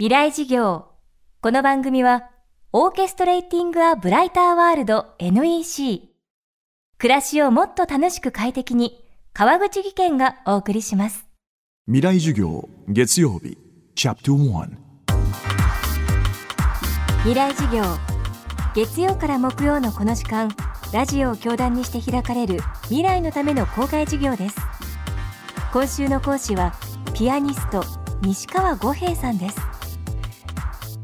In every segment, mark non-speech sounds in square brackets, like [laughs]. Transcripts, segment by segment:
未来事業。この番組はオーケストレーティング・ア・ブライター・ワールド NEC 暮らしをもっと楽しく快適に川口義賢がお送りします。未来授業月曜日チャプター未来事業月曜から木曜のこの時間ラジオを教壇にして開かれる未来のための公開授業です。今週の講師はピアニスト西川五平さんです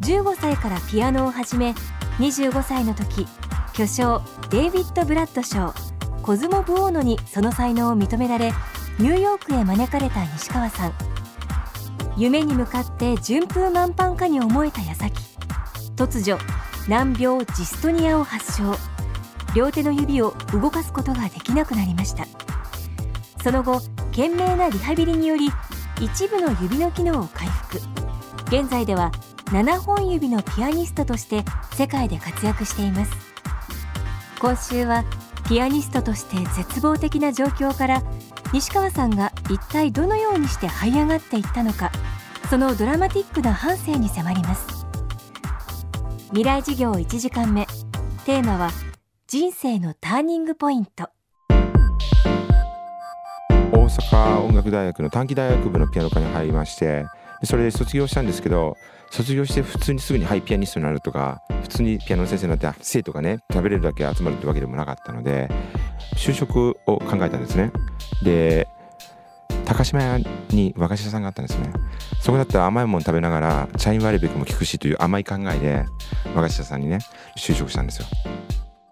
15歳からピアノを始め25歳の時巨匠デイビッド・ブラッド賞コズモ・ブオーノにその才能を認められニューヨークへ招かれた西川さん。夢に向かって順風満帆かに思えた矢先。突如難病ジストニアを発症。両手の指を動かすことができなくなりました。その後懸命なリハビリにより一部の指の機能を回復。現在では7本指のピアニストとして世界で活躍しています。今週はピアニストとして絶望的な状況から西川さんが一体どのようにして這い上がっていったのかそのドラマティックな半生に迫ります。未来事業1時間目。テーマは人生のターニングポイント。大阪音楽大学の短期大学部のピアノ科に入りましてでそれで卒業したんですけど卒業して普通にすぐにハイピアニストになるとか普通にピアノの先生になって生徒がね食べれるだけ集まるってわけでもなかったので就職を考えたんですね。で高島屋に和菓子屋さんがあったんですね。そこだったら甘いもの食べながらチャイン割引も効くしという甘い考えで和菓子屋さんにね就職したんですよ。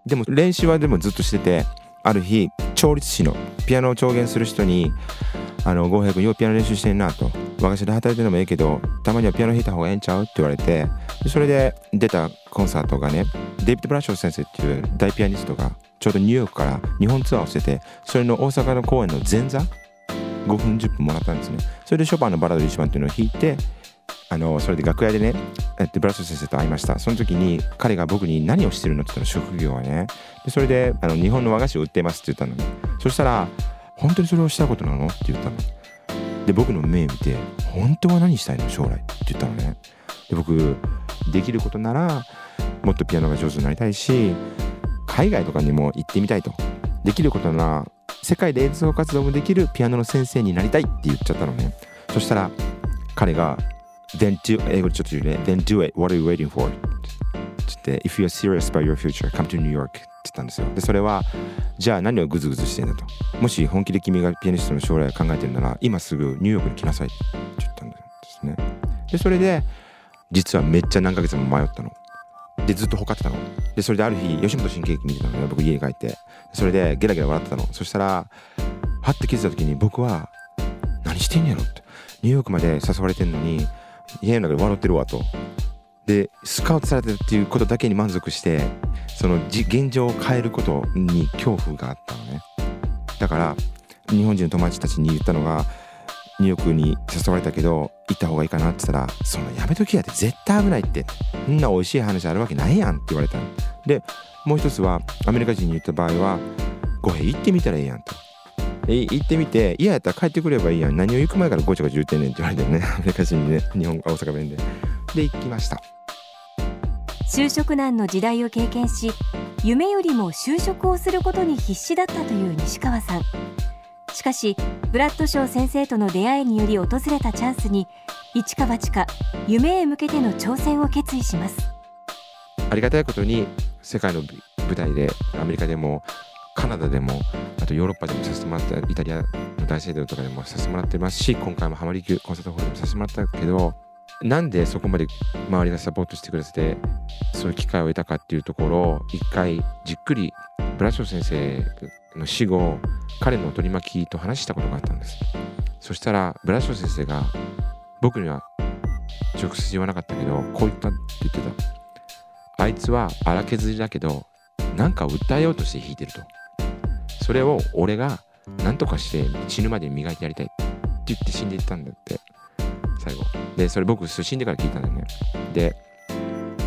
でも練習はでもずっとしててある日調律師のピアノを調弦する人に「あの郷平君ようピアノ練習してんな」と「和菓子で働いてるのもええけどたまにはピアノ弾いた方がええんちゃう?」って言われて。それで出たコンサートがねデイビッド・ブラッショー先生っていう大ピアニストがちょうどニューヨークから日本ツアーをしててそれの大阪の公演の前座？5分10分もらったんですね。それでショパンのバラード1番っていうのを弾いてあのそれで楽屋でねブラッショー先生と会いました。その時に彼が僕に何をしてるのって言ったら職業はね。でそれであの日本の和菓子を売ってますって言ったのね。そしたら本当にそれをしたことなの？って言ったので僕の目見て本当は何したいの？将来って言ったのね。で僕できることならもっとピアノが上手になりたいし海外とかにも行ってみたいと。できることなら世界で演奏活動もできるピアノの先生になりたいって言っちゃったのね。そしたら彼が Then do 英語でちょっと言うね。Then do it. What are you waiting for? って言って If you're serious about your future come to New York. って言ったんですよ。でそれはじゃあ何をグズグズしてんだと。もし本気で君がピアニストの将来を考えてるなら今すぐニューヨークに来なさいって言ったんですね。でそれで実はめっちゃ何ヶ月も迷ったの。でずっとほかってたの。でそれである日吉本新喜劇見てたのよ僕家に帰って。それでゲラゲラ笑ってたの。そしたらはって気づいた時に僕は何してんやろって。ニューヨークまで誘われてんのに家の中で笑ってるわと。でスカウトされてるっていうことだけに満足してその現状を変えることに恐怖があったのね。だから日本人の友達たちに言ったのがニューヨークに誘われたけど行った方がいいかなって言ったら「そのやめときやって絶対危ないって。そんな美味しい話あるわけないやん」って言われたの。でもう一つはアメリカ人に言った場合は「ごへ行ってみたらええやん」と。行ってみて嫌やったら帰ってくればいいやん。何を行く前からごちゃごちゃ言ってんねんって言われてね。[laughs] アメリカ人にね日本大阪弁で。で行きました。就職難の時代を経験し夢よりも就職をすることに必死だったという西川さん。しかしブラッドショー先生との出会いにより訪れたチャンスに一か八か夢へ向けての挑戦を決意します。ありがたいことに世界の舞台でアメリカでもカナダでもあとヨーロッパでもさせてもらったイタリアの大聖堂とかでもさせてもらってますし今回もハマリキュコンサートホールでもさせてもらったけどなんでそこまで周りがサポートしてくれててそういう機会を得たかっていうところを一回じっくりブラショ先生の死後彼の取り巻きと話したことがあったんです。そしたらブラショ先生が僕には直接言わなかったけどこう言ったって言ってた。あいつは荒削りだけどなんか訴えようとして弾いてると。それを俺が何とかして死ぬまで磨いてやりたいって言って死んでいったんだって。でそれ僕死んでから聞いたんだよね。で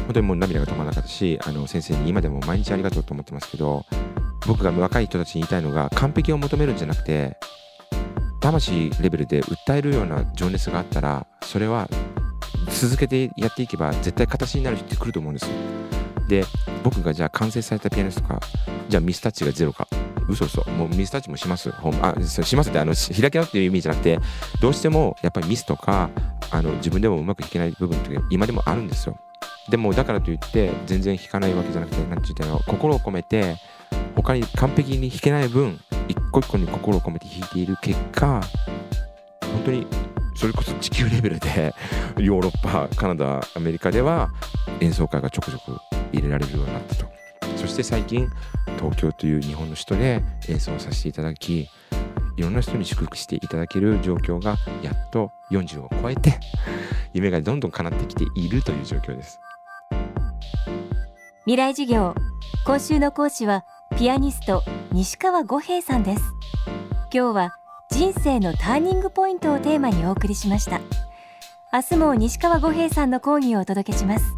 本当にもう涙が止まらなかったしあの先生に今でも毎日ありがとうと思ってますけど僕が若い人たちに言いたいのが完璧を求めるんじゃなくて魂レベルで訴えるような情熱があったらそれは続けてやっていけば絶対形になる日って来ると思うんですよ。で僕がじゃあ完成されたピアニストかじゃあミスタッチがゼロか。嘘嘘。もうミスタッチもします。あしますってあの開き直っていう意味じゃなくてどうしてもやっぱりミスとかあの自分でもうまく弾けない部分って今でもあるんですよ。でもだからといって全然弾かないわけじゃなくて何て言ったら心を込めて他に完璧に弾けない分一個一個に心を込めて弾いている結果本当にそれこそ地球レベルで [laughs] ヨーロッパカナダアメリカでは演奏会がちょくちょく入れられるようになったと。そして最近東京という日本の首都で演奏させていただきいろんな人に祝福していただける状況がやっと40を超えて [laughs] 夢がどんどん叶ってきているという状況です。未来授業。今週の講師はピアニスト西川五平さんです。今日は人生のターニングポイントをテーマにお送りしました。明日も西川五平さんの講義をお届けします。